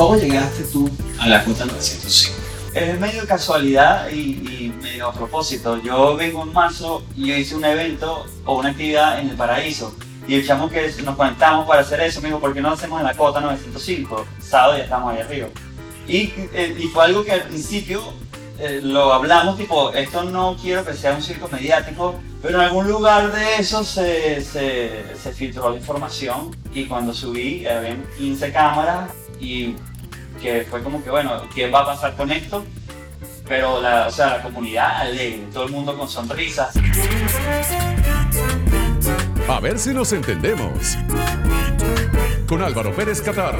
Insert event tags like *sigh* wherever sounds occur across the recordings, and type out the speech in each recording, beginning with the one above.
¿Cómo llegaste tú a la Cota 905? Es medio casualidad y, y, medio a propósito. Yo vengo en marzo y yo hice un evento o una actividad en el paraíso. Y el chamo que nos conectamos para hacer eso me dijo, ¿por qué no hacemos en la cota 905? Sábado ya estamos ahí arriba. Y, eh, y fue algo que al principio eh, lo hablamos, tipo, esto no quiero que sea un circo mediático, pero en algún lugar de eso se, se, se filtró la información y cuando subí había 15 cámaras y que fue como que, bueno, ¿qué va a pasar con esto? Pero la, o sea, la comunidad alegre, todo el mundo con sonrisas. A ver si nos entendemos. Con Álvaro Pérez Catar.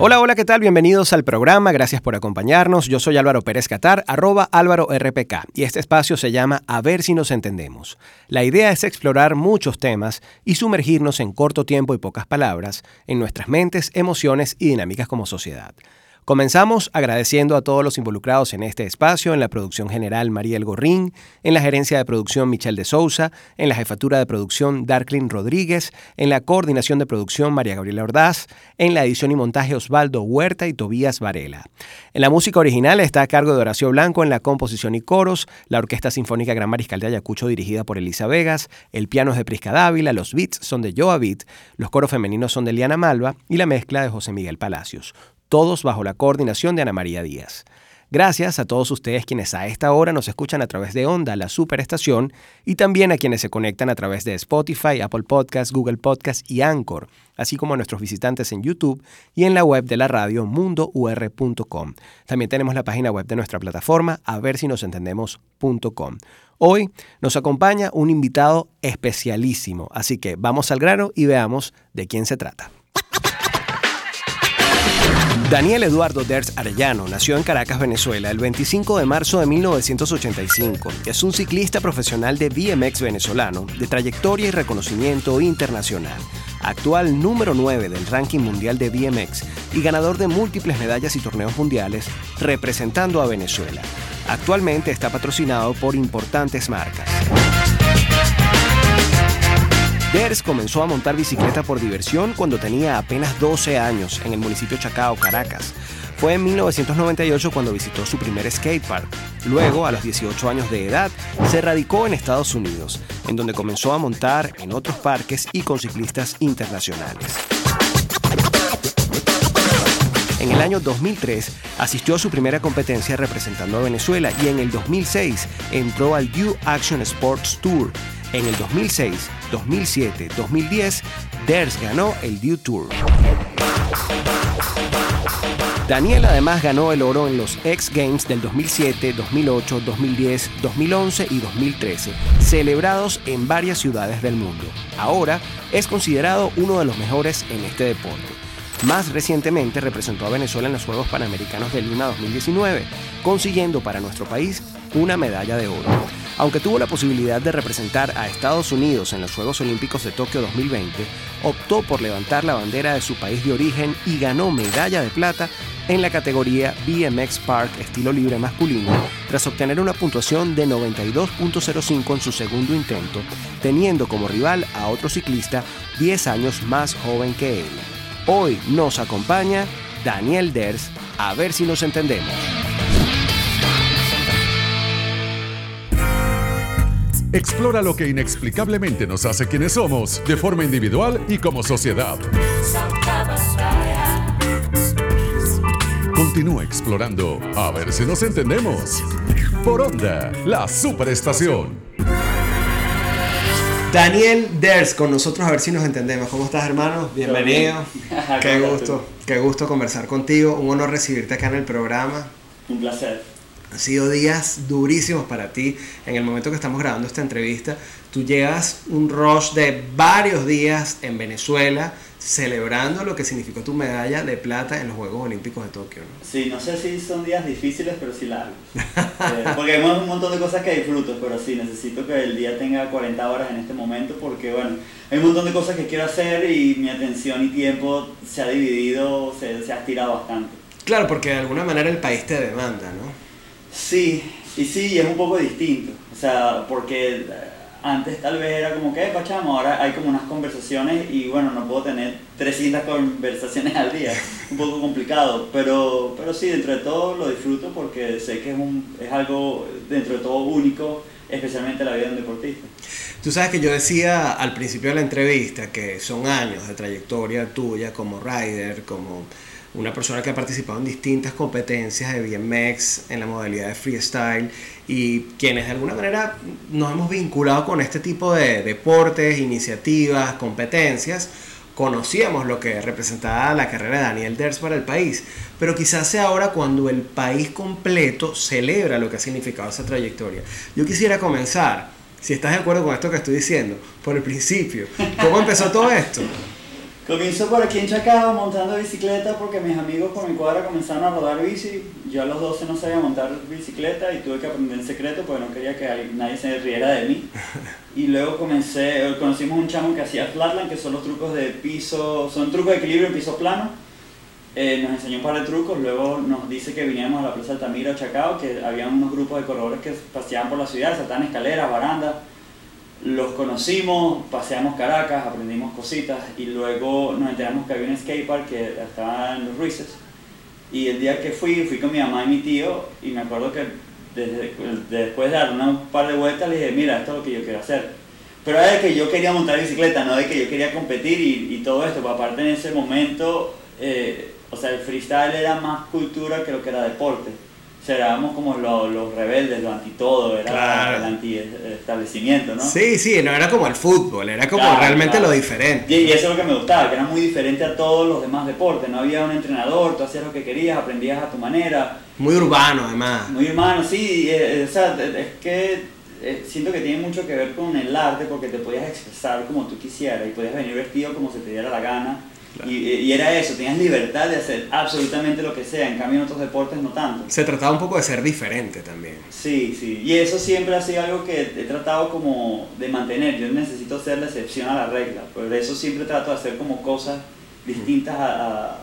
Hola, hola, ¿qué tal? Bienvenidos al programa, gracias por acompañarnos. Yo soy Álvaro Pérez Catar, arroba Álvaro RPK, y este espacio se llama A ver si nos entendemos. La idea es explorar muchos temas y sumergirnos en corto tiempo y pocas palabras en nuestras mentes, emociones y dinámicas como sociedad. Comenzamos agradeciendo a todos los involucrados en este espacio, en la producción general Mariel Gorrín, en la gerencia de producción Michelle de Sousa, en la jefatura de producción Darklin Rodríguez, en la coordinación de producción María Gabriela Ordaz, en la edición y montaje Osvaldo Huerta y Tobías Varela. En la música original está a cargo de Horacio Blanco en la composición y coros, la Orquesta Sinfónica Gran Mariscal de Ayacucho dirigida por Elisa Vegas, el piano es de Prisca Dávila, los beats son de Joa Beat, los coros femeninos son de Liana Malva y la mezcla de José Miguel Palacios todos bajo la coordinación de Ana María Díaz. Gracias a todos ustedes quienes a esta hora nos escuchan a través de Onda, la superestación, y también a quienes se conectan a través de Spotify, Apple Podcasts, Google Podcasts y Anchor, así como a nuestros visitantes en YouTube y en la web de la radio mundour.com. También tenemos la página web de nuestra plataforma, a ver si nos entendemos.com. Hoy nos acompaña un invitado especialísimo, así que vamos al grano y veamos de quién se trata. Daniel Eduardo Ders Arellano nació en Caracas, Venezuela, el 25 de marzo de 1985. Es un ciclista profesional de BMX venezolano, de trayectoria y reconocimiento internacional. Actual número 9 del ranking mundial de BMX y ganador de múltiples medallas y torneos mundiales representando a Venezuela. Actualmente está patrocinado por importantes marcas. Ders comenzó a montar bicicleta por diversión cuando tenía apenas 12 años en el municipio Chacao, Caracas. Fue en 1998 cuando visitó su primer skatepark. Luego, a los 18 años de edad, se radicó en Estados Unidos, en donde comenzó a montar en otros parques y con ciclistas internacionales. En el año 2003 asistió a su primera competencia representando a Venezuela y en el 2006 entró al You Action Sports Tour. En el 2006 2007, 2010, Ders ganó el Dew Tour. Daniel además ganó el oro en los X Games del 2007, 2008, 2010, 2011 y 2013, celebrados en varias ciudades del mundo. Ahora es considerado uno de los mejores en este deporte. Más recientemente representó a Venezuela en los Juegos Panamericanos de Lima 2019, consiguiendo para nuestro país una medalla de oro. Aunque tuvo la posibilidad de representar a Estados Unidos en los Juegos Olímpicos de Tokio 2020, optó por levantar la bandera de su país de origen y ganó medalla de plata en la categoría BMX Park estilo libre masculino, tras obtener una puntuación de 92.05 en su segundo intento, teniendo como rival a otro ciclista 10 años más joven que él. Hoy nos acompaña Daniel Ders, a ver si nos entendemos. Explora lo que inexplicablemente nos hace quienes somos, de forma individual y como sociedad. Continúa explorando, a ver si nos entendemos. Por Onda, la superestación. Daniel Ders con nosotros, a ver si nos entendemos. ¿Cómo estás, hermano? Bienvenido. *laughs* Qué gusto, qué gusto conversar contigo. Un honor recibirte acá en el programa. Un placer. Han sido días durísimos para ti. En el momento que estamos grabando esta entrevista, tú llegas un rush de varios días en Venezuela celebrando lo que significó tu medalla de plata en los Juegos Olímpicos de Tokio. ¿no? Sí, no sé si son días difíciles, pero sí largos. Eh, porque hay un montón de cosas que disfruto, pero sí, necesito que el día tenga 40 horas en este momento porque, bueno, hay un montón de cosas que quiero hacer y mi atención y tiempo se ha dividido, se, se ha estirado bastante. Claro, porque de alguna manera el país te demanda, ¿no? Sí, y sí, es un poco distinto. O sea, porque antes tal vez era como que, pachamo, ahora hay como unas conversaciones y bueno, no puedo tener 300 conversaciones al día, un poco complicado, pero, pero sí, dentro de todo lo disfruto porque sé que es, un, es algo dentro de todo único, especialmente la vida de un deportista. Tú sabes que yo decía al principio de la entrevista que son años de trayectoria tuya como rider, como una persona que ha participado en distintas competencias de BMX en la modalidad de freestyle y quienes de alguna manera nos hemos vinculado con este tipo de deportes, iniciativas, competencias, conocíamos lo que representaba la carrera de Daniel Ders para el país, pero quizás sea ahora cuando el país completo celebra lo que ha significado esa trayectoria. Yo quisiera comenzar, si estás de acuerdo con esto que estoy diciendo, por el principio. ¿Cómo empezó todo esto? Comienzo por aquí en Chacao montando bicicleta porque mis amigos por mi cuadra comenzaron a rodar bici. Yo a los 12 no sabía montar bicicleta y tuve que aprender en secreto porque no quería que nadie se riera de mí. Y luego comencé, conocimos un chamo que hacía flatland, que son los trucos de piso, son trucos de equilibrio en piso plano. Eh, nos enseñó un par de trucos, luego nos dice que viniéramos a la Plaza Altamira o Chacao, que había unos grupos de corredores que paseaban por la ciudad, saltaban escaleras, barandas los conocimos, paseamos Caracas, aprendimos cositas y luego nos enteramos que había un skatepark que estaba en los Ruices. Y el día que fui, fui con mi mamá y mi tío y me acuerdo que después de dar un par de vueltas le dije, mira, esto es lo que yo quiero hacer. Pero era de que yo quería montar bicicleta, no de que yo quería competir y, todo esto. Aparte en ese momento, eh, o sea, el freestyle era más cultura que lo que era deporte éramos como los, rebeldes, lo anti todo, era el anti establecimiento, ¿no? Sí, sí, no era como el fútbol, era como realmente lo diferente. Y, eso es lo que me gustaba, que era muy diferente a todos los demás deportes, no había un entrenador, tú hacías lo que querías, aprendías a tu manera. Muy urbano además. Muy urbano, sí, eh, o sea, es que eh, siento que tiene mucho que ver con el arte porque te podías expresar como tú quisieras y podías venir vestido como se te diera la gana y, era eso, tenías libertad de hacer absolutamente lo que sea, en cambio en otros deportes no tanto. Se trataba un poco de ser diferente también. Sí, sí, y eso siempre ha sido algo que he tratado como de mantener, yo necesito ser la excepción a la regla, por eso siempre trato de hacer como cosas distintas a,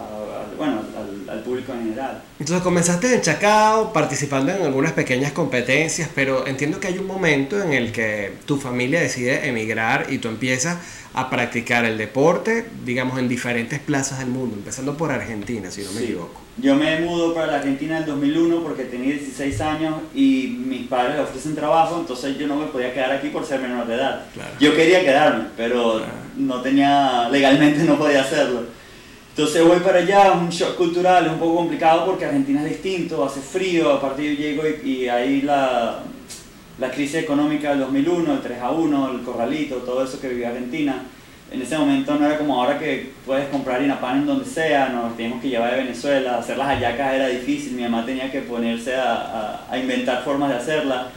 bueno, al, público en general. Entonces comenzaste en Chacao, participando en algunas pequeñas competencias, pero entiendo que hay un momento en el que tu familia decide emigrar y tú empiezas a practicar el deporte, digamos, en diferentes plazas del mundo, empezando por Argentina, si no me equivoco. Yo me mudo para la Argentina en el 2001 porque tenía 16 años y mis padres le ofrecen trabajo, entonces yo no me podía quedar aquí por ser menor de edad. Yo quería quedarme, pero no tenía, legalmente no podía hacerlo. Entonces voy para allá, un shock cultural, es un poco complicado porque Argentina es distinto, hace frío, aparte yo llego y, y ahí la, la crisis económica del 2001, el 3 a 1, el corralito, todo eso que vivía Argentina. En ese momento no era como ahora que puedes comprar inapan en donde sea, nos teníamos que llevar de Venezuela, hacer las hallacas era difícil, mi mamá tenía que ponerse a, a, inventar formas de hacerla.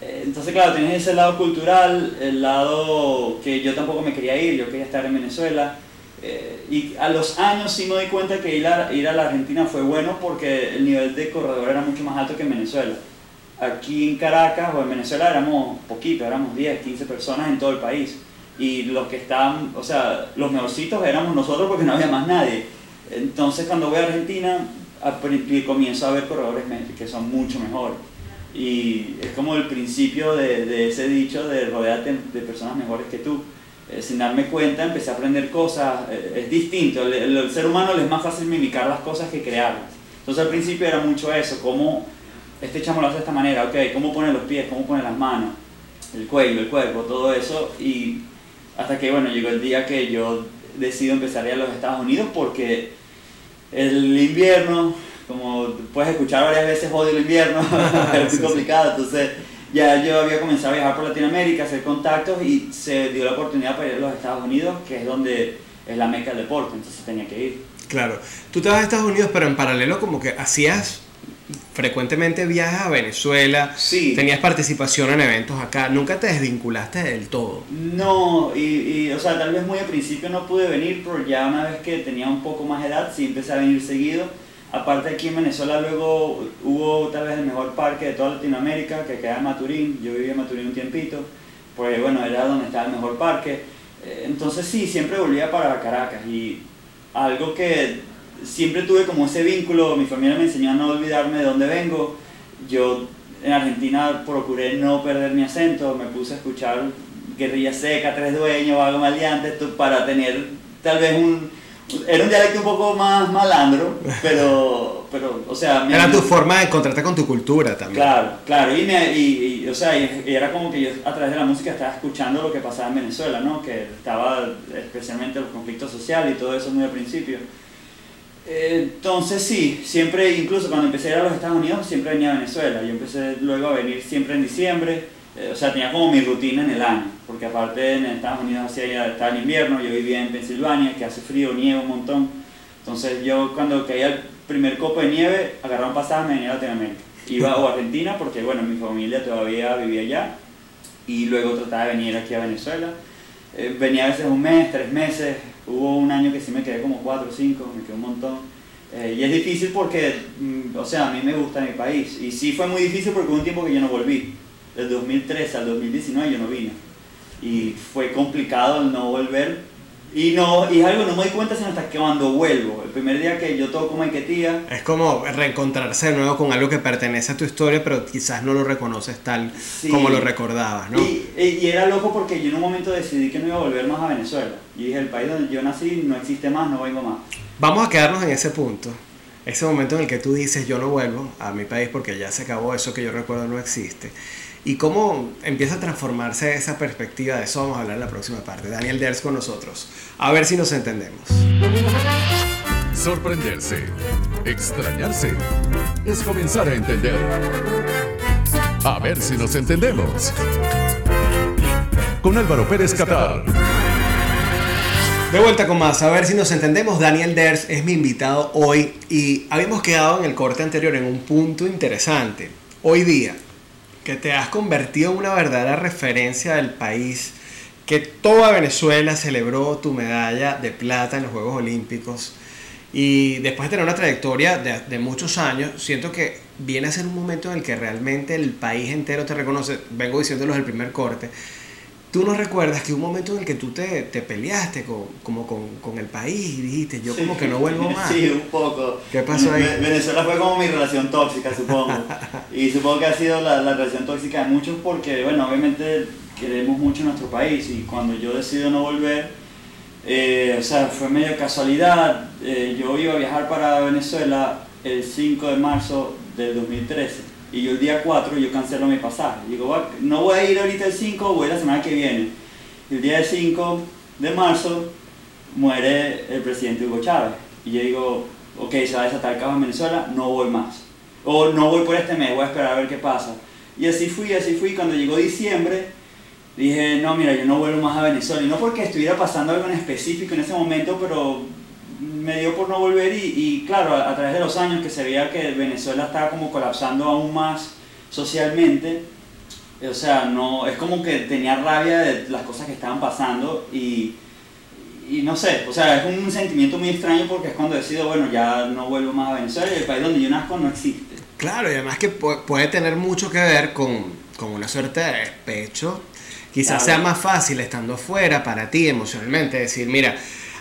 Eh, entonces, claro, tienes ese lado cultural, el lado que yo tampoco me quería ir, yo quería estar en Venezuela. Eh, y a los años sí me doy cuenta que ir a, ir a la Argentina fue bueno porque el nivel de corredor era mucho más alto que en Venezuela aquí en Caracas o en Venezuela éramos poquitos, éramos 10, 15 personas en todo el país. Y los que estaban, o sea, los mejorcitos éramos nosotros porque no había más nadie. Entonces cuando voy a Argentina comienzo a ver corredores que son mucho mejores. Y es como el principio de, de ese dicho de rodearte de personas mejores que tú. Eh, sin darme cuenta empecé a aprender cosas, eh, es distinto, el, el, ser humano le es más fácil mimicar las cosas que crearlas. Entonces al principio era mucho eso, como este chamo lo hace de esta manera, ok, cómo pone los pies, cómo pone las manos, el cuello, el cuerpo, todo eso, y hasta que, bueno, llegó el día que yo decido empezar a ir a los Estados Unidos porque el invierno, como puedes escuchar varias veces, odio el invierno, *laughs* es *laughs* muy complicado, entonces ya yo había comenzado a viajar por Latinoamérica, hacer contactos y se dio la oportunidad para ir a los Estados Unidos, que es donde es la meca del deporte, entonces tenía que ir. Claro, tú te vas a Estados Unidos, pero en paralelo como que hacías frecuentemente viajas a Venezuela, sí. tenías participación en eventos acá, nunca te desvinculaste del todo. No, y, o sea, tal vez muy al principio no pude venir, pero ya una vez que tenía un poco más de edad, sí empecé a venir seguido. Aparte aquí en Venezuela luego hubo tal vez el mejor parque de toda Latinoamérica, que queda en Maturín, yo viví en Maturín un tiempito, pues bueno, era donde estaba el mejor parque. Eh, entonces sí, siempre volvía para Caracas y algo que siempre tuve como ese vínculo, mi familia me enseñó a no olvidarme de dónde vengo. Yo en Argentina procuré no perder mi acento, me puse a escuchar Guerrilla Seca, Tres Dueños, Vago Maleante, para tener tal vez un... Era un dialecto un poco más malandro, *laughs* pero, pero o sea... Era tu forma de encontrarte con tu cultura también. Claro, claro, y, me, y, o sea, y, era como que yo a través de la música estaba escuchando lo que pasaba en Venezuela, ¿no? Que estaba especialmente los conflictos sociales y todo eso muy al principio. Entonces sí, siempre, incluso cuando empecé a ir a los Estados Unidos, siempre venía a Venezuela. Yo empecé luego a venir siempre en diciembre, eh, o sea, tenía como mi rutina en el año, porque aparte en Estados Unidos hacía, estaba en invierno, yo vivía en Pensilvania, que hace frío, nieve un montón. Entonces yo cuando caía el primer copo de nieve, agarraba un pasaje me venía a Latinoamérica. Iba a Argentina, porque bueno, mi familia todavía vivía allá, y luego trataba de venir aquí a Venezuela. Eh, venía a veces un mes, tres meses, Hubo un año que sí me quedé como 4 o 5, me quedé un montón. Eh, y es difícil porque, mm, o sea, a mí me gusta mi país. Y sí fue muy difícil porque hubo un tiempo que yo no volví. Del 2013 al 2019 yo no vine. Y fue complicado el no volver y, no, y es algo no me doy cuenta sino hasta que cuando vuelvo. El primer día que yo toco Maiquetía. Es como reencontrarse de nuevo con algo que pertenece a tu historia, pero quizás no lo reconoces tal como lo recordabas, ¿no? Y, y, era loco porque yo en un momento decidí que no iba a volver más a Venezuela. Y dije, el país donde yo nací no existe más, no vengo más. Vamos a quedarnos en ese punto. Ese momento en el que tú dices, yo no vuelvo a mi país porque ya se acabó, eso que yo recuerdo no existe y cómo empieza a transformarse esa perspectiva de eso vamos a hablar en la próxima parte. Daniel Ders con nosotros. A ver si nos entendemos. Sorprenderse, extrañarse, es comenzar a entender. A ver si nos entendemos. Con Álvaro Pérez Catar. De vuelta con más, a ver si nos entendemos. Daniel Ders es mi invitado hoy y habíamos quedado en el corte anterior en un punto interesante. Hoy día, que te has convertido en una verdadera referencia del país, que toda Venezuela celebró tu medalla de plata en los Juegos Olímpicos. Y después de tener una trayectoria de, muchos años, siento que viene a ser un momento en el que realmente el país entero te reconoce, vengo diciéndolo el primer corte, ¿Tú no recuerdas que un momento en el que tú te, te peleaste con, como con, con, el país y dijiste, yo como que no vuelvo *laughs* más? Sí, un poco. ¿Qué pasó ahí? Venezuela fue como mi relación tóxica, supongo. *laughs* y supongo que ha sido la, la, relación tóxica de muchos porque, bueno, obviamente queremos mucho nuestro país y cuando yo decido no volver, eh, o sea, fue medio casualidad. Eh, yo iba a viajar para Venezuela el 5 de marzo del 2013 y yo el día 4 yo cancelo mi pasaje. Digo, no voy a ir ahorita el 5, voy la semana que viene. El día 5 de marzo muere el presidente Hugo Chávez. Y yo digo, ok, se va a desatar el caos en Venezuela, no voy más. O no voy por este mes, voy a esperar a ver qué pasa. Y así fui, así fui. Cuando llegó diciembre, dije, no, mira, yo no vuelvo más a Venezuela. Y no porque estuviera pasando algo en específico en ese momento, pero me dio por no volver y, claro, a, través de los años que se veía que Venezuela estaba como colapsando aún más socialmente, o sea, no, es como que tenía rabia de las cosas que estaban pasando y, y no sé, o sea, es un sentimiento muy extraño porque es cuando decido, bueno, ya no vuelvo más a Venezuela y el país donde yo nazco no existe. Claro, y además que puede tener mucho que ver con, con una suerte de despecho. Quizás sea más fácil estando afuera para ti emocionalmente, decir, mira,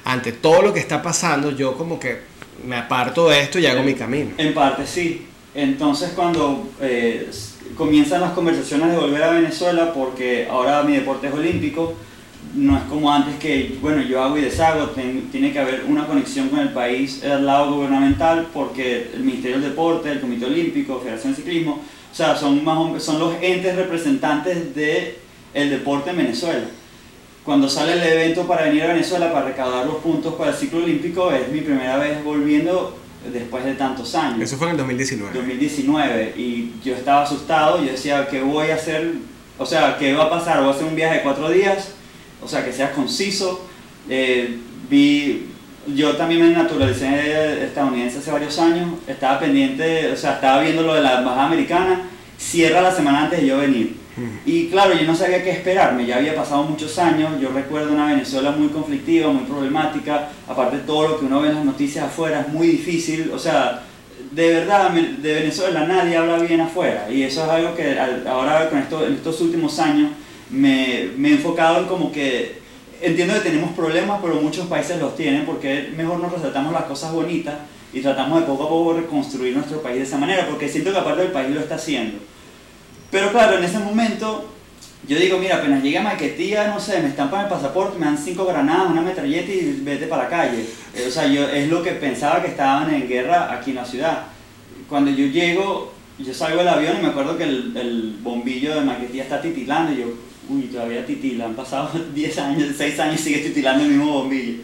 ante todo lo que está pasando, yo como que me aparto de esto y hago mi camino. En parte sí. Entonces cuando eh, comienzan las conversaciones de volver a Venezuela, porque ahora mi deporte es olímpico, no es como antes que, bueno, yo hago y deshago, tiene que haber una conexión con el país al lado gubernamental, porque el Ministerio del Deporte, el Comité Olímpico, Federación de Ciclismo, o sea, son, más, son los entes representantes del el deporte en Venezuela cuando sale el evento para venir a Venezuela para recaudar los puntos para el ciclo olímpico, es mi primera vez volviendo después de tantos años. Eso fue en el 2019. 2019, y yo estaba asustado, yo decía, ¿qué voy a hacer? O sea, ¿qué va a pasar? ¿Voy a hacer un viaje de cuatro días? O sea, que sea conciso. Eh, vi, yo también me naturalicé estadounidense hace varios años, estaba pendiente, o sea, estaba viendo lo de la embajada americana, cierra la semana antes de yo venir y claro, yo no sabía qué esperarme, ya había pasado muchos años, yo recuerdo una Venezuela muy conflictiva, muy problemática, aparte todo lo que uno ve en las noticias afuera es muy difícil, o sea, de verdad, de Venezuela nadie habla bien afuera, y eso es algo que ahora con esto, en estos últimos años me, me he enfocado en como que entiendo que tenemos problemas, pero muchos países los tienen porque mejor nos resaltamos las cosas bonitas y tratamos de poco a poco reconstruir nuestro país de esa manera, porque siento que aparte del país lo está haciendo. Pero claro, en ese momento yo digo, mira, apenas llegue a Maquetía, no sé, me estampan el pasaporte, me dan cinco granadas, una metralleta y vete para la calle. Eh, o sea, yo es lo que pensaba que estaban en guerra aquí en la ciudad. Cuando yo llego, yo salgo del avión y me acuerdo que el, el bombillo de Maquetía está titilando y yo, uy, todavía titila, han pasado *laughs* 10 años, 6 años y sigue titilando el mismo bombillo.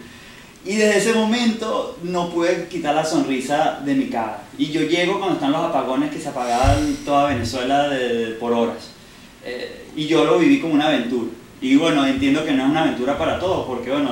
Y desde ese momento no pude quitar la sonrisa de mi cara. Y yo llego cuando están los apagones que se apagaban toda Venezuela de, por horas. Eh, y yo lo viví como una aventura. Y bueno, entiendo que no es una aventura para todos, porque bueno,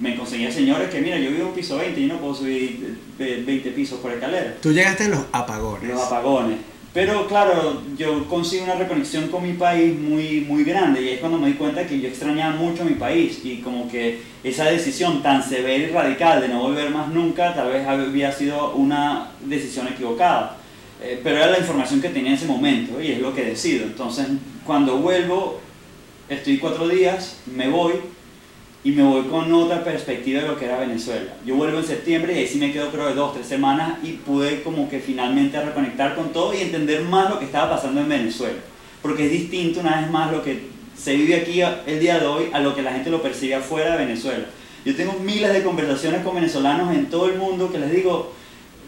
me conseguía señores que, mira, yo vivo en un piso 20 y no puedo subir 20 pisos por escalera. Tú llegaste en los apagones. Los apagones. Pero claro, yo consigo una reconexión con mi país muy, muy grande y es cuando me di cuenta que yo extrañaba mucho mi país y como que esa decisión tan severa y radical de no volver más nunca tal vez había sido una decisión equivocada. Eh, pero era la información que tenía en ese momento y es lo que decido. Entonces, cuando vuelvo, estoy cuatro días, me voy y me voy con otra perspectiva de lo que era Venezuela. Yo vuelvo en septiembre y ahí sí me quedo creo de dos, tres semanas y pude como que finalmente reconectar con todo y entender más lo que estaba pasando en Venezuela. Porque es distinto una vez más lo que se vive aquí el día de hoy a lo que la gente lo percibe afuera de Venezuela. Yo tengo miles de conversaciones con venezolanos en todo el mundo que les digo,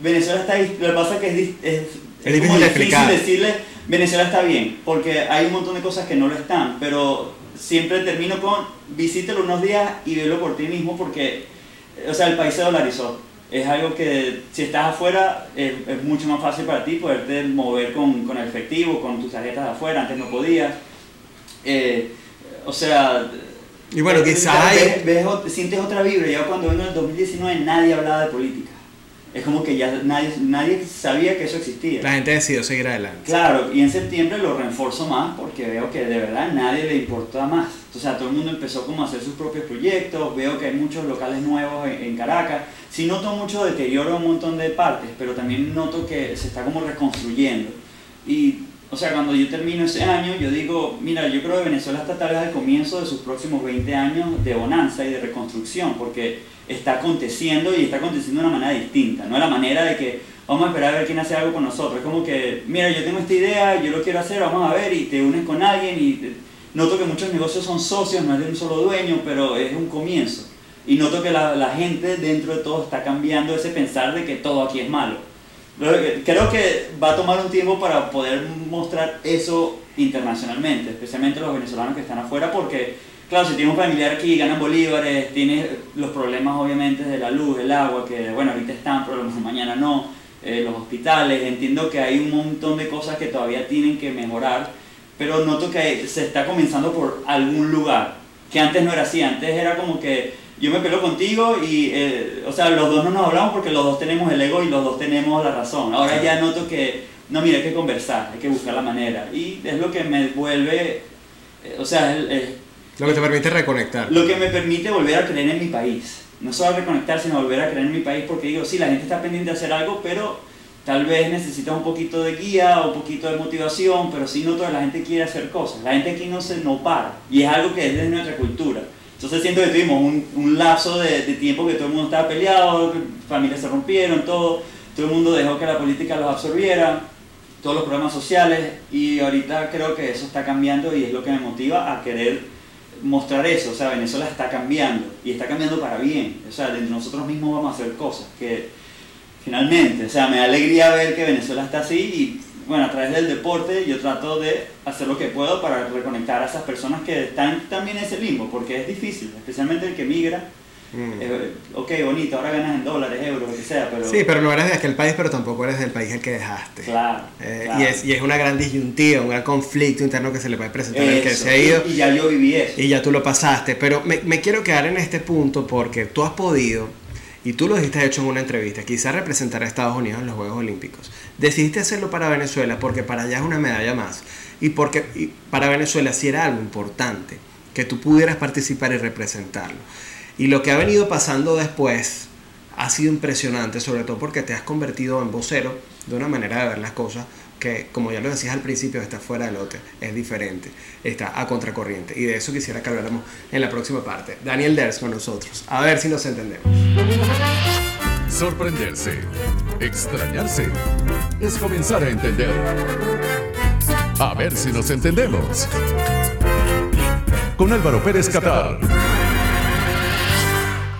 Venezuela está ahí, lo que pasa es que es, es, es, difícil, difícil decirle Venezuela está bien, porque hay un montón de cosas que no lo están, pero siempre termino con visítelo unos días y velo por ti mismo porque, o sea, el país se dolarizó. Es algo que si estás afuera es, mucho más fácil para ti poderte mover con, con, el efectivo, con tus tarjetas de afuera, antes no podías. Eh, o sea... Y bueno, quizás... sientes otra vibra. Yo cuando vengo en el 2019 nadie hablaba de política es como que ya nadie, nadie sabía que eso existía. La gente decidió seguir adelante. Claro, y en septiembre lo reforzo más porque veo que de verdad nadie le importa más. O sea, todo el mundo empezó como a hacer sus propios proyectos, veo que hay muchos locales nuevos en, Caracas. Sí noto mucho deterioro en un montón de partes, pero también noto que se está como reconstruyendo. Y, o sea, cuando yo termino ese año, yo digo, mira, yo creo que Venezuela está tal vez al comienzo de sus próximos 20 años de bonanza y de reconstrucción, porque está aconteciendo y está aconteciendo de una manera distinta, no la manera de que vamos a esperar a ver quién hace algo con nosotros, es como que, mira, yo tengo esta idea, yo lo quiero hacer, vamos a ver y te unes con alguien y noto que muchos negocios son socios, no es de un solo dueño, pero es un comienzo. Y noto que la, la gente dentro de todo está cambiando ese pensar de que todo aquí es malo. Creo que va a tomar un tiempo para poder mostrar eso internacionalmente, especialmente los venezolanos que están afuera, porque Claro, si tienes un familiar aquí, ganan bolívares, tienes los problemas obviamente de la luz, del agua, que bueno, ahorita están, pero mañana no, eh, los hospitales, entiendo que hay un montón de cosas que todavía tienen que mejorar, pero noto que se está comenzando por algún lugar, que antes no era así, antes era como que yo me peleo contigo y, eh, o sea, los dos no nos hablamos porque los dos tenemos el ego y los dos tenemos la razón. Ahora ya noto que, no, mira, hay que conversar, hay que buscar la manera. Y es lo que me vuelve, eh, o sea, es, lo que te permite reconectar. Lo que me permite volver a creer en mi país. No solo reconectar, sino volver a creer en mi país porque digo, sí, la gente está pendiente de hacer algo, pero tal vez necesita un poquito de guía o un poquito de motivación, pero sí no toda la gente quiere hacer cosas. La gente aquí no se no para y es algo que es de nuestra cultura. Entonces siento que tuvimos un, un lapso de, tiempo que todo el mundo estaba peleado, familias se rompieron, todo, todo el mundo dejó que la política los absorbiera, todos los problemas sociales y ahorita creo que eso está cambiando y es lo que me motiva a querer mostrar eso, o sea, Venezuela está cambiando y está cambiando para bien, o sea, de nosotros mismos vamos a hacer cosas que finalmente, o sea, me da alegría ver que Venezuela está así y bueno, a través del deporte yo trato de hacer lo que puedo para reconectar a esas personas que están también en ese limbo, porque es difícil, especialmente el que migra, Mm. Eh, ok, bonito, ahora ganas en dólares, euros, lo que sea, pero... Sí, pero no eres de aquel país, pero tampoco eres del país el que dejaste. Claro, eh, Y, es, y es una gran disyuntiva, un gran conflicto interno que se le puede presentar al que se ha ido. Y, ya yo viví eso. Y ya tú lo pasaste, pero me, me quiero quedar en este punto porque tú has podido, y tú lo dijiste hecho en una entrevista, quizás representar a Estados Unidos en los Juegos Olímpicos. Decidiste hacerlo para Venezuela porque para allá es una medalla más. Y porque para Venezuela sí era algo importante que tú pudieras participar y representarlo. Y lo que ha venido pasando después ha sido impresionante, sobre todo porque te has convertido en vocero de una manera de ver las cosas que, como ya lo decías al principio, está fuera del lote, es diferente, está a contracorriente. Y de eso quisiera que habláramos en la próxima parte. Daniel Ders con nosotros, a ver si nos entendemos. Sorprenderse, extrañarse, es comenzar a entender. A ver si nos entendemos. Con Álvaro Pérez Catar.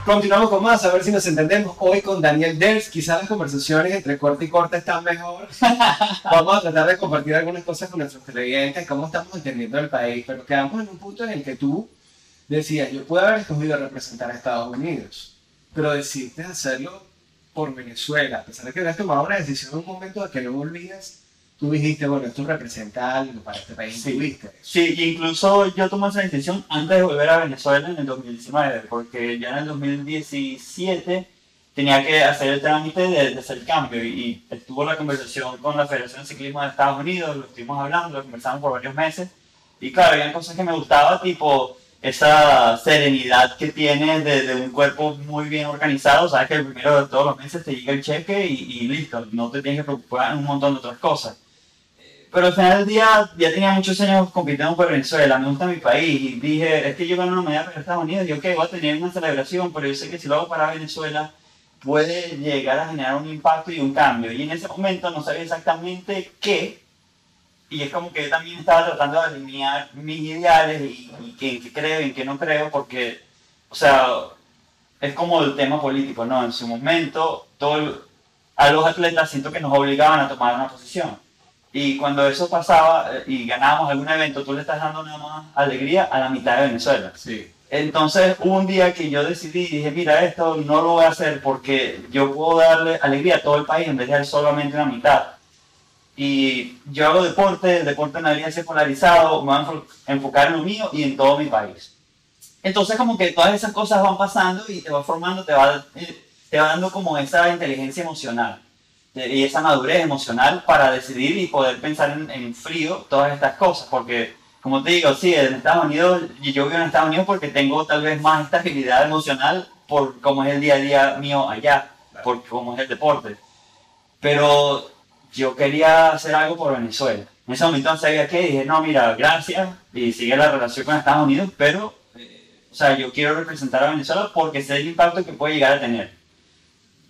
Continuamos con más, a ver si nos entendemos. Hoy con Daniel Ders, quizás las conversaciones entre corte y corte están mejor. *laughs* Vamos a tratar de compartir algunas cosas con nuestros televidentes, cómo estamos entendiendo el país, pero quedamos en un punto en el que tú decías, yo puedo haber escogido representar a Estados Unidos, pero decidiste hacerlo por Venezuela, a pesar de que habías tomado una decisión en un momento de que no olvidas tú dijiste, bueno, esto representa algo para este país. Sí, sí, incluso yo tomé esa decisión antes de volver a Venezuela en el 2019, porque ya en el 2017 tenía que hacer el trámite de, hacer el cambio y, estuvo la conversación con la Federación de Ciclismo de Estados Unidos, lo estuvimos hablando, lo conversamos por varios meses y claro, había cosas que me gustaban, tipo esa serenidad que tienes de, un cuerpo muy bien organizado, sabes que el primero de todos los meses te llega el cheque y, y listo, no te tienes que preocupar en un montón de otras cosas pero al final del día ya tenía muchos años compitiendo por Venezuela, me gusta mi país y dije, es que yo gano una medalla para Estados Unidos y ok, voy a tener una celebración, pero yo sé que si lo hago para Venezuela puede llegar a generar un impacto y un cambio. Y en ese momento no sabía exactamente qué, y es como que también estaba tratando de alinear mis ideales y, y qué, creo y qué no creo, porque, o sea, es como el tema político, ¿no? En su momento, todo a los atletas siento que nos obligaban a tomar una posición y cuando eso pasaba eh, y ganábamos algún evento, tú le estás dando nada más alegría a la mitad de Venezuela. Sí. Entonces, un día que yo decidí, dije, mira, esto no lo voy a hacer porque yo puedo darle alegría a todo el país en vez de dar solamente la mitad. Y yo hago deporte, el deporte en la vida es polarizado, me voy a enfocar en lo mío y en todo mi país. Entonces, como que todas esas cosas van pasando y te va formando, te va, eh, te va dando como esa inteligencia emocional y esa madurez emocional para decidir y poder pensar en, frío todas estas cosas, porque como te digo, sí, en Estados Unidos, y yo vivo en Estados Unidos porque tengo tal vez más estabilidad emocional por cómo es el día a día mío allá, por cómo es el deporte. Pero yo quería hacer algo por Venezuela. En ese momento no sabía qué, dije, no, mira, gracias, y sigue la relación con Estados Unidos, pero, eh, o sea, yo quiero representar a Venezuela porque sé el impacto que puede llegar a tener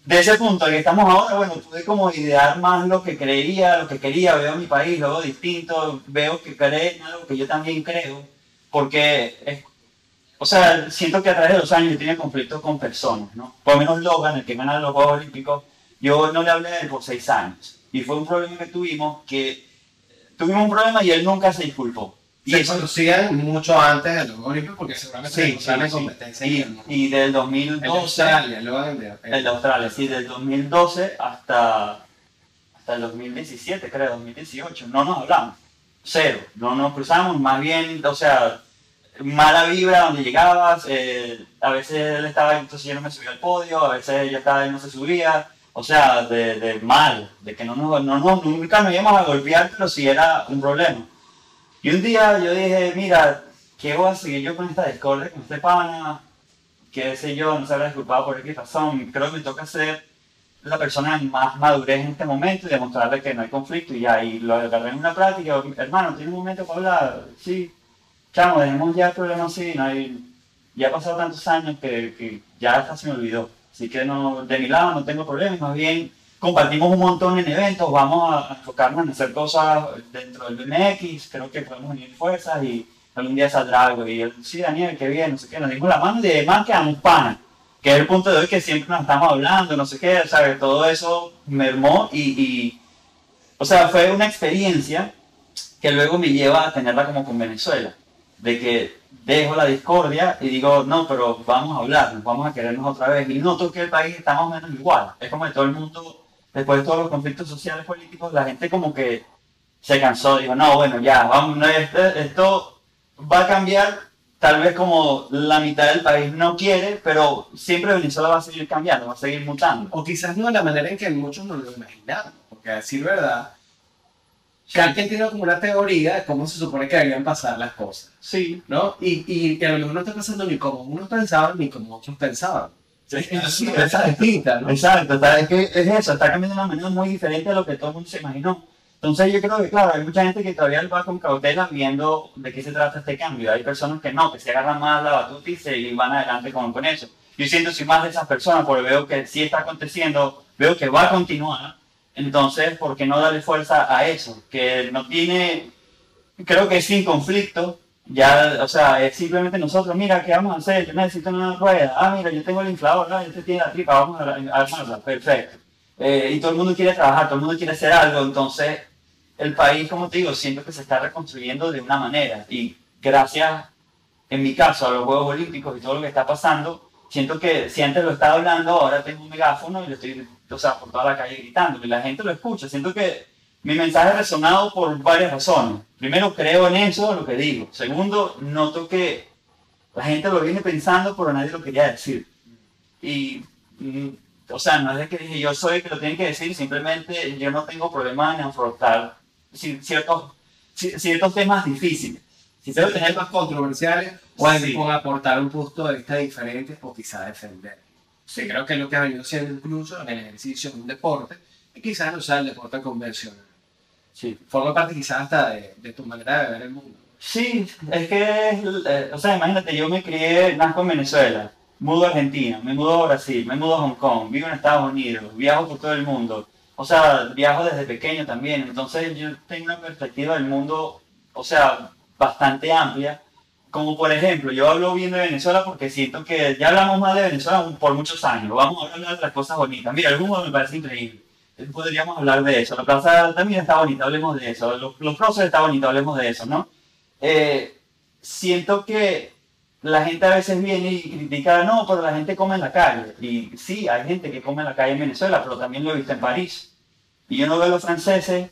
de ese punto que estamos ahora, bueno, pude como idear más lo que creía, lo que quería, veo mi país, lo veo distinto, veo que creen algo que yo también creo, porque, es, o sea, siento que a través de los años tenía conflictos con personas, ¿no? Por lo menos Logan, el que gana los Juegos Olímpicos, yo no le hablé de él por seis años, y fue un problema que tuvimos, que tuvimos un problema y él nunca se disculpó. Y se conocían mucho antes de los Olímpicos porque seguramente sí, sí, competencia y, y del 2012 el de Australia, el de Australia, sí, del 2012 hasta, hasta el 2017, creo, 2018, no nos hablamos, cero, no nos cruzamos, más bien, o sea, mala vibra donde llegabas, eh, a veces él estaba, entonces yo no me subía al podio, a veces ella estaba y no se subía, o sea, de, de mal, de que no nos, no, no, nunca nos íbamos a golpear, pero sí era un problema. Y un día yo dije, mira, ¿qué voy a seguir yo con esta discordia, con este pana? Qué sé yo, no se habrá disculpado por qué razón. Creo que me toca ser la persona más madurez en este momento y demostrarle que no hay conflicto y ya, y lo agarré en una práctica, hermano, ¿tienes un momento para hablar? Sí, chamo, dejemos ya el problema así, no hay, ya ha pasado tantos años que, que ya hasta se me olvidó. Así que no, de mi lado no tengo problemas, más bien compartimos un montón en eventos, vamos a enfocarnos en hacer cosas dentro del BMX, creo que podemos unir fuerzas y algún día saldrá algo. Y él, sí, Daniel, qué bien, no sé qué, nos dimos la mano y además quedamos pana, que es el punto de hoy que siempre nos estamos hablando, no sé qué, o sea, todo eso mermó y, y, o sea, fue una experiencia que luego me lleva a tenerla como con Venezuela, de que dejo la discordia y digo, no, pero vamos a hablar, vamos a querernos otra vez. Y noto que el país está más o menos igual, es como que todo el mundo después de todos los conflictos sociales políticos, la gente como que se cansó, dijo, no, bueno, ya, vamos, esto, esto va a cambiar, tal vez como la mitad del país no quiere, pero siempre Venezuela va a seguir cambiando, va a seguir mutando. O quizás no de la manera en que muchos nos lo imaginamos, porque a decir verdad, alguien tiene como una teoría de cómo se supone que deberían pasar las cosas. Sí. ¿No? Y, y que a lo mejor no está pasando ni como unos pensaban ni como otros pensaban. *laughs* Exacto, distinta, ¿no? Exacto, es que es eso, está cambiando de una manera muy diferente a lo que todo el mundo se imaginó. Entonces yo creo que, claro, hay mucha gente que todavía va con cautela viendo de qué se trata este cambio. Hay personas que no, que se agarran más la batuta y, se, y van adelante con, con eso. Yo siento si más de esas personas, porque veo que sí está aconteciendo, veo que va a continuar. Entonces, ¿por qué no darle fuerza a eso? Que no tiene, creo que es sin conflicto. Ya, o sea, es simplemente nosotros, mira, ¿qué vamos a hacer? Yo necesito una rueda. Ah, mira, yo tengo el inflador, ¿no? este tiene la tripa, vamos a armarla. Perfecto. Eh, y todo el mundo quiere trabajar, todo el mundo quiere hacer algo. Entonces, el país, como te digo, siento que se está reconstruyendo de una manera. Y gracias, en mi caso, a los Juegos Olímpicos y todo lo que está pasando, siento que si antes lo estaba hablando, ahora tengo un megáfono y lo estoy, o sea, por toda la calle gritando y la gente lo escucha. Siento que mi mensaje ha resonado por varias razones. Primero, creo en eso, lo que digo. Segundo, noto que la gente lo viene pensando, pero nadie lo quería decir. Y, mm, o sea, no es que dije yo soy el que lo tiene que decir, simplemente yo no tengo problema en afrontar ciertos, ciertos temas difíciles. Si tengo temas controversiales o sí. aportar un punto de vista diferente o quizá defender. Sí, creo que es lo que ha venido siendo incluso en el ejercicio de un deporte, y quizás no sea el deporte convencional. Sí. Forma parte quizás hasta de, de, tu manera de ver el mundo. Sí, es que, eh, o sea, imagínate, yo me crié, nazco en Venezuela, mudo a Argentina, me mudo a Brasil, me mudo a Hong Kong, vivo en Estados Unidos, viajo por todo el mundo. O sea, viajo desde pequeño también, entonces yo tengo una perspectiva del mundo, o sea, bastante amplia. Como por ejemplo, yo hablo bien de Venezuela porque siento que ya hablamos más de Venezuela por muchos años. Vamos a hablar de las cosas bonitas. Mira, humo me parece increíble. Podríamos hablar de eso. La plaza también está bonita, hablemos de eso. Los, los próceres está bonito, hablemos de eso, ¿no? Eh, siento que la gente a veces viene y critica, no, pero la gente come en la calle. Y sí, hay gente que come en la calle en Venezuela, pero también lo he visto en París. Y yo no veo a los franceses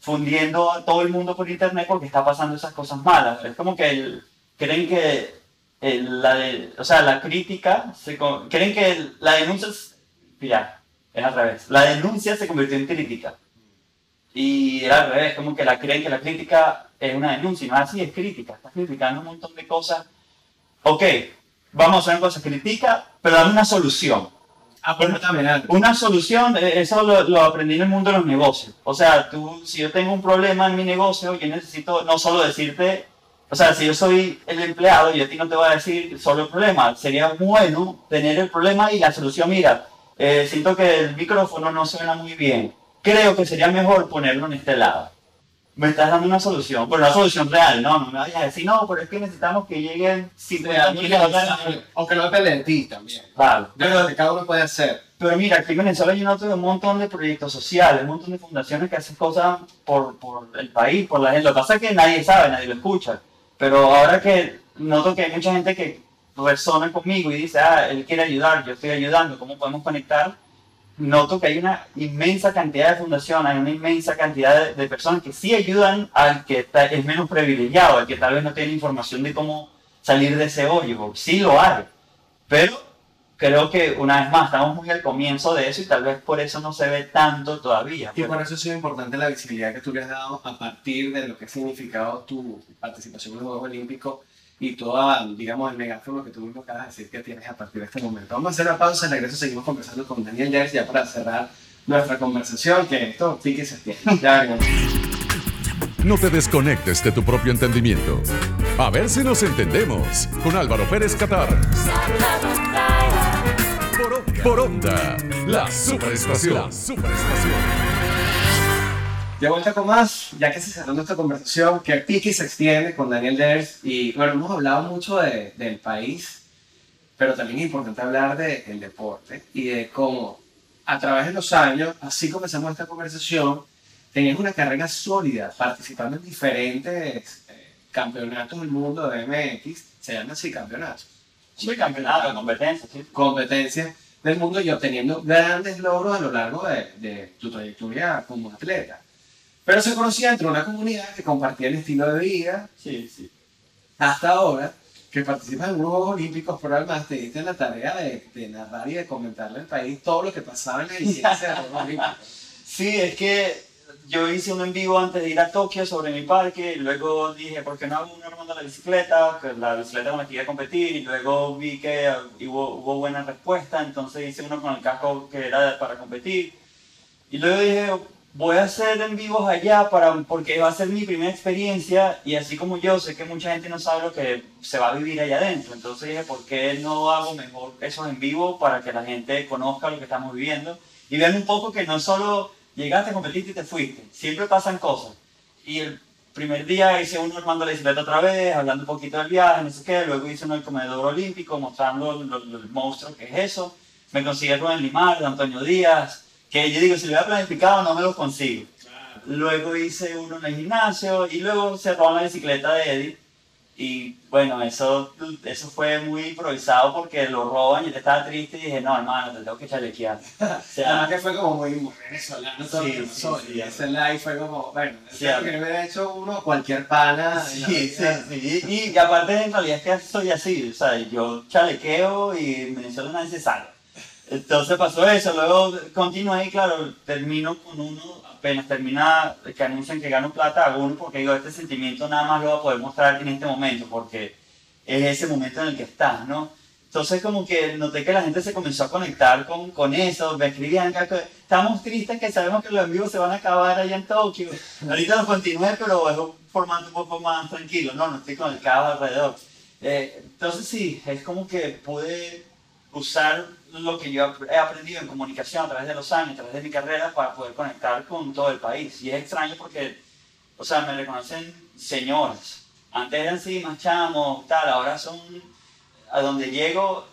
fundiendo a todo el mundo por internet porque está pasando esas cosas malas. Es como que creen que la, de, o sea, la crítica, se, creen que la denuncia, ya, es al revés, la denuncia se convirtió en crítica. Y era al revés, como que la creen que la crítica es una denuncia, y no así, es crítica, estás criticando un montón de cosas. Ok, vamos a hacer una cosa, critica, pero dame una solución. Ah, pues también. Una solución, eh, eso lo, lo, aprendí en el mundo de los negocios. O sea, tú, si yo tengo un problema en mi negocio, yo necesito no solo decirte, o sea, si yo soy el empleado y a ti no te voy a decir solo el problema, sería bueno tener el problema y la solución, mira, eh, siento que el micrófono no suena muy bien. Creo que sería mejor ponerlo en este lado me estás dando una solución, pero una solución real, no, no me vayas a decir, no, pero es que necesitamos que lleguen 50 mil O que no depende de ti también. Claro. Pero que cada uno puede hacer. Pero mira, aquí en Venezuela noto un montón de proyectos sociales, un montón de fundaciones que hacen cosas por, por el país, por la gente. Lo que pasa es que nadie sabe, nadie lo escucha. Pero ahora que noto que hay mucha gente que resona conmigo y dice, ah, él quiere ayudar, yo estoy ayudando, ¿cómo podemos conectar? noto que hay una inmensa cantidad de fundaciones, hay una inmensa cantidad de, personas que sí ayudan al que está, es menos privilegiado, al que tal vez no tiene información de cómo salir de ese hoyo. Sí lo hay, pero creo que una vez más estamos muy al comienzo de eso y tal vez por eso no se ve tanto todavía. Y por eso ha sido importante la visibilidad que tú le has dado a partir de lo que ha significado tu participación en los Juegos Olímpicos y toda, digamos, el megáfono que tú mismo acabas de decir que tienes a partir de este momento. Vamos a hacer una pausa, en regreso seguimos conversando con Daniel Jers ya para cerrar nuestra conversación, que esto sí que se tiene. *laughs* Ya No te desconectes de tu propio entendimiento. A ver si nos entendemos con Álvaro Pérez Catar. Por, por onda, la superestación. La superestación. De vuelta con más, ya que se cerró nuestra conversación, que pique se extiende con Daniel Ders. Y bueno, hemos hablado mucho de, del país, pero también es importante hablar del deporte y de cómo a través de los años, así comenzamos esta conversación, tenías una carrera sólida, participando en diferentes eh, campeonatos del mundo de MX, se llaman así campeonatos. Sí, campeonatos, competencias, sí. Competencias del mundo y obteniendo grandes logros a lo largo de, de tu trayectoria como atleta. Pero se conocía dentro de una comunidad que compartía el estilo de vida. Sí, sí. Hasta ahora, que participas en Juegos Olímpicos, pero además te diste la tarea de, de, narrar y de comentarle al país todo lo que pasaba en la licencia de Juegos *laughs* Olímpicos. Sí, es que yo hice un en vivo antes de ir a Tokio sobre mi parque, y luego dije, ¿por qué no hago una armando la bicicleta? Que la bicicleta con la que iba a competir, y luego vi que hubo, hubo buena respuesta, entonces hice uno con el casco que era para competir. Y luego dije, voy a hacer en vivos allá para, porque va a ser mi primera experiencia y así como yo sé que mucha gente no sabe lo que se va a vivir allá adentro, entonces dije, ¿por qué no hago mejor esos en vivo para que la gente conozca lo que estamos viviendo y vean un poco que no solo llegaste, competiste y te fuiste, siempre pasan cosas. Y el primer día hice uno armando la bicicleta otra vez, hablando un poquito del viaje, no sé qué, luego hice uno del comedor olímpico mostrando el, monstruo que es eso, me conseguí con el Limar, de Antonio Díaz, que yo digo, si lo hubiera planificado no me lo consigo. Luego hice uno en el gimnasio y luego se robó la bicicleta de Eddie. Y bueno, eso, eso fue muy improvisado porque lo roban y él estaba triste y dije, no, hermano, te tengo que chalequear. *laughs* O sea, Además que fue como muy, muy venezolano todo sí, sí, y ese live fue como, bueno, sí, que no hubiera hecho uno cualquier pana. Sí, sí, sí. Y, y, aparte en realidad es que soy así, o sea, yo chalequeo y me Venezuela nadie se salva. Entonces pasó eso, luego continué y claro, termino con uno, apenas termina, que anuncian que gano plata, hago uno porque digo, este sentimiento nada más lo voy a poder mostrar en este momento, porque es ese momento en el que estás, ¿no? Entonces como que noté que la gente se comenzó a conectar con, con eso, me escribían, estamos tristes que sabemos que los envíos se van a acabar allá en Tokio, ahorita lo continué, pero es un formato un poco más tranquilo, no, no estoy con el caos alrededor. Eh, entonces sí, es como que pude usar lo que yo he aprendido en comunicación a través de los años, a través de mi carrera, para poder conectar con todo el país. Y es extraño porque, o sea, me reconocen señoras. Antes eran sí, más chamos, tal, ahora son a donde llego.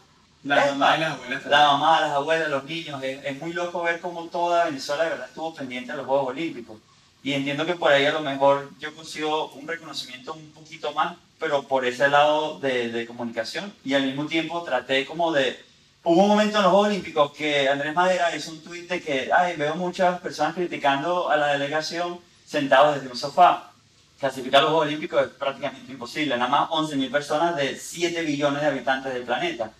La mamá las abuelas. La mamá, las abuelas, los niños. Es, es, muy loco ver cómo toda Venezuela de verdad estuvo pendiente de los Juegos Olímpicos. Y entiendo que por ahí a lo mejor yo consigo un reconocimiento un poquito más, pero por ese lado de, de comunicación. Y al mismo tiempo traté como de Hubo un momento en los Juegos Olímpicos que Andrés Madera hizo un tuit de que ay, veo muchas personas criticando a la delegación sentados desde un sofá. Clasificar los Juegos Olímpicos es prácticamente imposible. Nada más 11.000 personas de 7 billones de habitantes del planeta.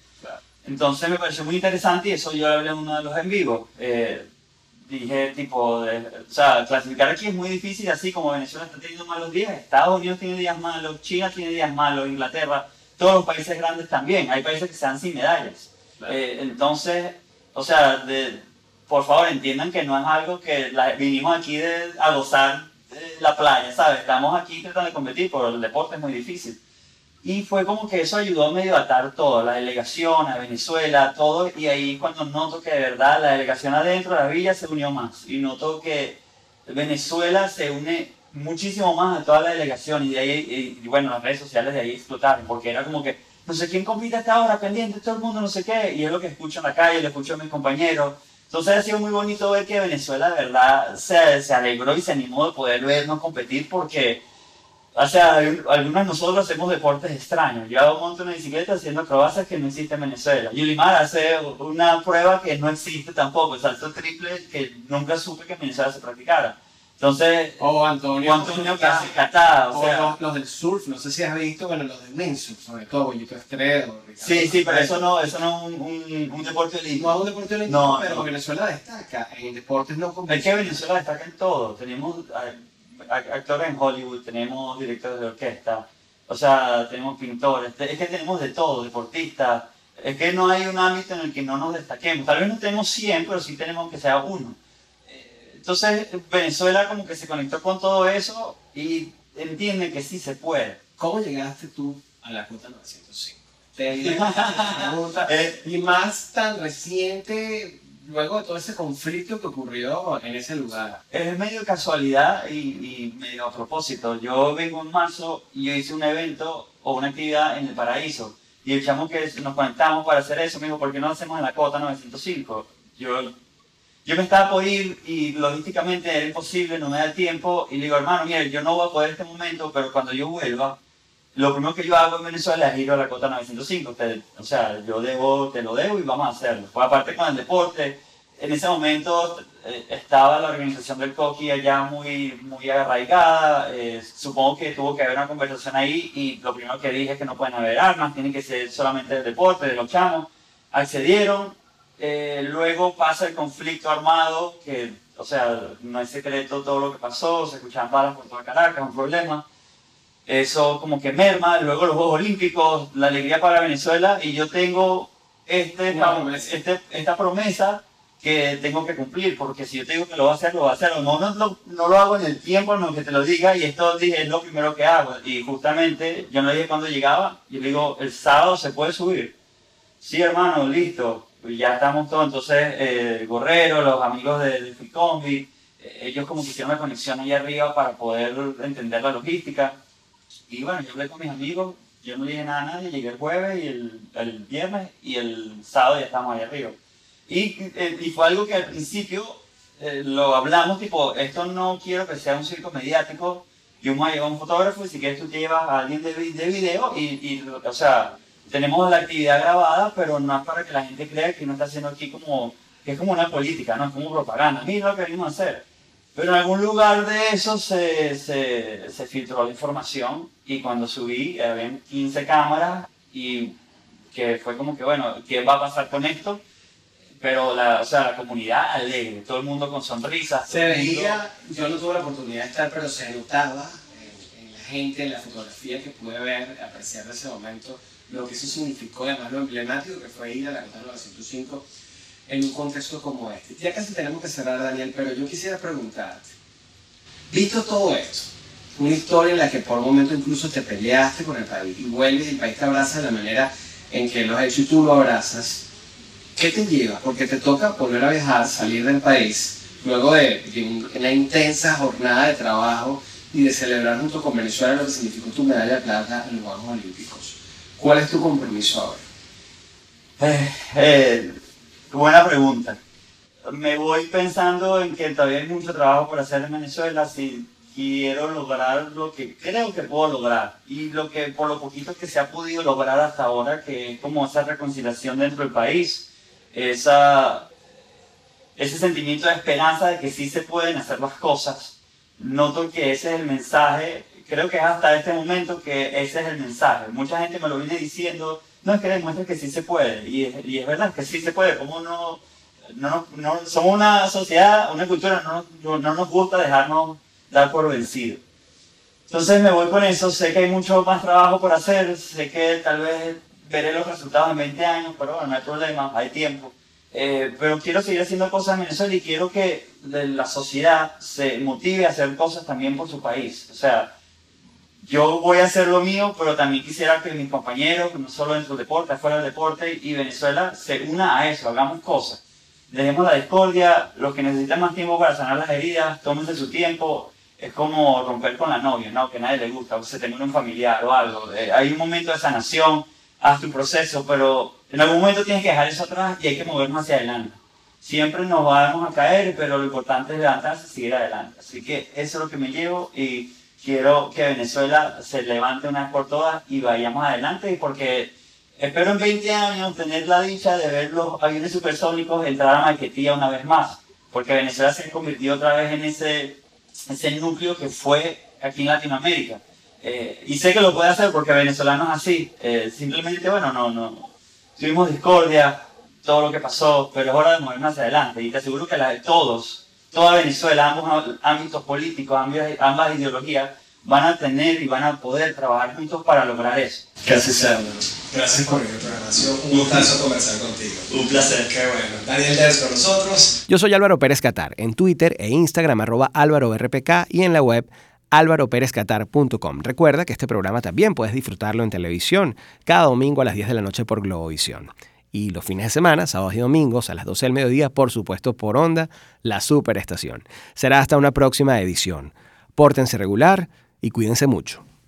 Entonces me pareció muy interesante y eso yo hablé en uno de los en vivo. Eh, dije, tipo, o sea, clasificar aquí es muy difícil, así como Venezuela está teniendo malos días, Estados Unidos tiene días malos, China tiene días malos, Inglaterra, todos los países grandes también. Hay países que se dan sin medallas. Eh, entonces, o sea, de, por favor entiendan que no es algo que vinimos aquí de, a gozar de la playa, ¿sabes? Estamos aquí tratando de competir, pero el deporte es muy difícil. Y fue como que eso ayudó a medio atar todo, la delegación, a Venezuela, todo, y ahí cuando noto que de verdad la delegación adentro de la villa se unió más, y noto que Venezuela se une muchísimo más a toda la delegación, y de ahí, y, bueno, las redes sociales de ahí explotaron, porque era como que no sé quién compite hasta ahora, pendiente, todo el mundo no sé qué, y es lo que escucho en la calle, lo escucho a mis compañeros. Entonces ha sido muy bonito ver que Venezuela de verdad se, alegró y se animó de poder vernos competir porque, o sea, algunos de nosotros hacemos deportes extraños. Yo monto una bicicleta haciendo acrobacias que no existe en Venezuela. Yulimar hace una prueba que no existe tampoco, el salto triple que nunca supe que en Venezuela se practicara. Entonces, o Antonio, o Antonio que hace kata, o, sea, los, los, del surf, no sé si has visto, bueno, los del windsurf, sobre todo, Bollito Estrella. Sí, sí, pero eso no, eso no es un, un, un deporte olímpico. No es un deporte olímpico, no, pero no. Venezuela destaca en deportes no competitivos. Es que Venezuela destaca en todo. Tenemos actores en Hollywood, tenemos directores de orquesta, o sea, tenemos pintores, es que tenemos de todo, deportistas. Es que no hay un ámbito en el que no nos destaquemos. Tal vez no tenemos 100, pero sí tenemos que sea uno. Entonces Venezuela como que se conectó con todo eso y entiende que sí se puede. ¿Cómo llegaste tú a la Cota 905? *laughs* Eh, y más tan reciente, luego de todo ese conflicto que ocurrió en ese lugar. Es medio casualidad y, y, medio a propósito. Yo vengo en marzo y yo hice un evento o una actividad en el paraíso. Y el chamo que nos conectamos para hacer eso me dijo, ¿por qué no hacemos en la Cota 905? Yo yo me estaba por ir y logísticamente era imposible, no me da el tiempo. Y le digo, hermano, mire, yo no voy a poder este momento, pero cuando yo vuelva, lo primero que yo hago en Venezuela es ir a la cota 905. o sea, yo debo, te lo debo y vamos a hacerlo. Pues aparte con el deporte, en ese momento eh, estaba la organización del Coqui allá muy, muy arraigada. Eh, supongo que tuvo que haber una conversación ahí y lo primero que dije es que no pueden haber armas, tienen que ser solamente del deporte, de los chamos. Accedieron, eh, luego pasa el conflicto armado, que, o sea, no es secreto todo lo que pasó, se escuchan balas por toda Caracas, un problema. Eso como que merma, luego los Juegos Olímpicos, la alegría para Venezuela, y yo tengo este, este, esta promesa que tengo que cumplir, porque si yo te digo que lo voy a hacer, lo voy a hacer. no, no, no lo hago en el tiempo en lo que te lo diga y esto dije, es lo primero que hago. Y justamente yo no dije cuando llegaba, yo le digo, el sábado se puede subir. Sí, hermano, listo. Ya estamos todos. Entonces, eh, Gorrero, los amigos de, de Ficombi, eh, ellos como que hicieron la conexión ahí arriba para poder entender la logística. Y bueno, yo hablé con mis amigos, yo no dije nada a nadie, llegué el jueves y el, el viernes y el sábado ya estamos ahí arriba. Y, eh, y fue algo que al principio eh, lo hablamos, tipo, esto no quiero que sea un circo mediático, yo me voy a llevar un fotógrafo y si quieres tú te llevas a alguien de, de video y, y, o sea, tenemos la actividad grabada, pero no es para que la gente crea que no está haciendo aquí como, que es como una política, no es como propaganda, mira lo que venimos a hacer. Pero en algún lugar de eso se, se, se filtró la información y cuando subí había 15 cámaras y que fue como que, bueno, ¿qué va a pasar con esto? pero la, o sea, la comunidad alegre, todo el mundo con sonrisas. Se veía, yo no tuve la oportunidad de estar, pero se notaba en, la gente, en la fotografía que pude ver, apreciar de ese momento, lo que eso significó, además lo emblemático que fue ir a la Ruta 905 en un contexto como este. Ya casi tenemos que cerrar, Daniel, pero yo quisiera preguntarte, visto todo esto, una historia en la que por un momento incluso te peleaste con el país y vuelves y el país te abraza de la manera en que lo has hecho y tú lo abrazas, ¿Qué te lleva? Porque te toca volver a viajar, salir del país, luego de, una intensa jornada de trabajo y de celebrar junto con Venezuela lo que significó tu medalla de plata en los Juegos Olímpicos. ¿Cuál es tu compromiso ahora? Eh, eh, buena pregunta. Me voy pensando en que todavía hay mucho trabajo por hacer en Venezuela si quiero lograr lo que creo que puedo lograr y lo que por lo poquito que se ha podido lograr hasta ahora que es como esa reconciliación dentro del país esa, ese sentimiento de esperanza de que sí se pueden hacer las cosas. Noto que ese es el mensaje, creo que es hasta este momento que ese es el mensaje. Mucha gente me lo viene diciendo, no es que demuestre que sí se puede, y es, y es verdad que sí se puede, como no, no, no, somos una sociedad, una cultura, no, no nos gusta dejarnos dar por vencido. Entonces me voy con eso, sé que hay mucho más trabajo por hacer, sé que tal vez veré los resultados en 20 años, pero bueno, no hay problema, hay tiempo. Eh, pero quiero seguir haciendo cosas en Venezuela y quiero que la sociedad se motive a hacer cosas también por su país. O sea, yo voy a hacer lo mío, pero también quisiera que mis compañeros, no solo dentro del deporte, fuera del deporte y Venezuela se una a eso, hagamos cosas. Dejemos la discordia, los que necesitan más tiempo para sanar las heridas, tómense su tiempo. Es como romper con la novia, ¿no? Que a nadie le gusta, o se termina un familiar o algo. Eh, hay un momento de sanación haz tu proceso, pero en algún momento tienes que dejar eso atrás y hay que movernos hacia adelante. Siempre nos vamos a caer, pero lo importante es levantarse y seguir adelante. Así que eso es lo que me llevo y quiero que Venezuela se levante una vez por todas y vayamos adelante y porque espero en 20 años tener la dicha de ver los aviones supersónicos entrar a Maiquetía una vez más, porque Venezuela se ha convertido otra vez en ese, ese núcleo que fue aquí en Latinoamérica. Eh, y sé que lo puede hacer porque venezolano es así. Eh, simplemente, bueno, no, no. Tuvimos discordia, todo lo que pasó, pero es hora de movernos hacia adelante. Y te aseguro que la de todos, toda Venezuela, ambos ámbitos políticos, ambas, ambas ideologías, van a tener y van a poder trabajar juntos para lograr eso. Así sea, Gracias por el programación. Un gustazo conversar contigo. Un placer. Qué bueno. Daniel Ders con nosotros. Yo soy Álvaro Pérez Catar, en Twitter e Instagram arroba Álvaro RPK y en la web álvaroperezcatar.com. Recuerda que este programa también puedes disfrutarlo en televisión cada domingo a las 10 de la noche por Globovisión. Y los fines de semana, sábados y domingos a las 12 del mediodía, por supuesto por Onda, la superestación. Será hasta una próxima edición. Pórtense regular y cuídense mucho.